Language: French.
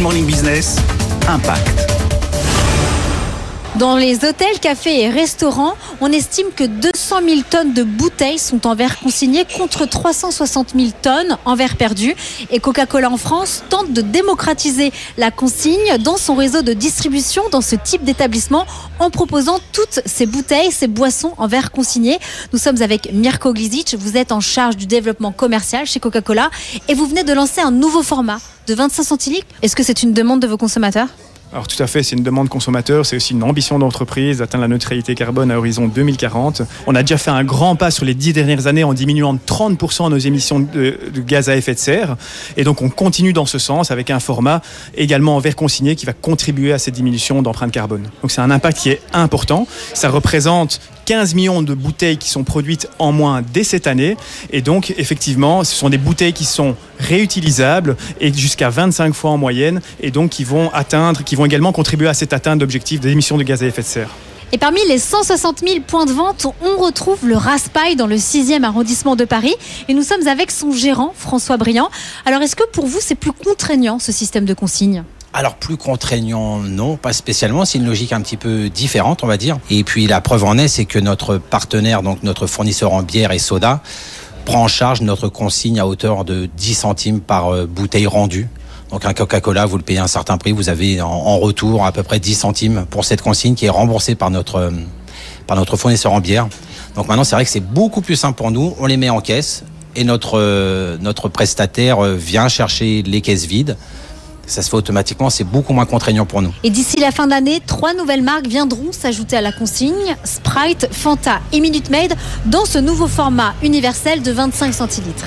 Morning Business, Impact. Dans les hôtels, cafés et restaurants, on estime que 200 000 tonnes de bouteilles sont en verre consigné contre 360 000 tonnes en verre perdu. Et Coca-Cola en France tente de démocratiser la consigne dans son réseau de distribution dans ce type d'établissement en proposant toutes ces bouteilles, ces boissons en verre consigné. Nous sommes avec Mirko Glizic, vous êtes en charge du développement commercial chez Coca-Cola et vous venez de lancer un nouveau format de 25 centilitres. Est-ce que c'est une demande de vos consommateurs? Alors tout à fait, c'est une demande consommateur, c'est aussi une ambition d'entreprise d'atteindre la neutralité carbone à horizon 2040. On a déjà fait un grand pas sur les dix dernières années en diminuant de 30% nos émissions de, gaz à effet de serre. Et donc on continue dans ce sens avec un format également en verre consigné qui va contribuer à cette diminution d'empreinte carbone. Donc c'est un impact qui est important. Ça représente 15 millions de bouteilles qui sont produites en moins dès cette année. Et donc, effectivement, ce sont des bouteilles qui sont réutilisables et jusqu'à 25 fois en moyenne et donc qui vont atteindre, qui vont également contribuer à cette atteinte d'objectifs d'émissions de gaz à effet de serre. Et parmi les 160 000 points de vente, on retrouve le Raspail dans le 6e arrondissement de Paris. Et nous sommes avec son gérant, François Briand. Alors, est-ce que pour vous, c'est plus contraignant ce système de consigne? Alors plus contraignant, non, pas spécialement. C'est une logique un petit peu différente, on va dire. Et puis la preuve en est, c'est que notre partenaire, donc notre fournisseur en bière et soda, prend en charge notre consigne à hauteur de 10 centimes par euh, bouteille rendue. Donc un Coca-Cola, vous le payez un certain prix, vous avez en, retour à peu près 10 centimes pour cette consigne qui est remboursée par notre, euh, par notre fournisseur en bière. Donc maintenant, c'est vrai que c'est beaucoup plus simple pour nous. On les met en caisse et notre, euh, notre prestataire vient chercher les caisses vides ça se fait automatiquement, c'est beaucoup moins contraignant pour nous. Et d'ici la fin d'année, trois nouvelles marques viendront s'ajouter à la consigne, Sprite, Fanta et Minute Maid, dans ce nouveau format universel de 25 centilitres.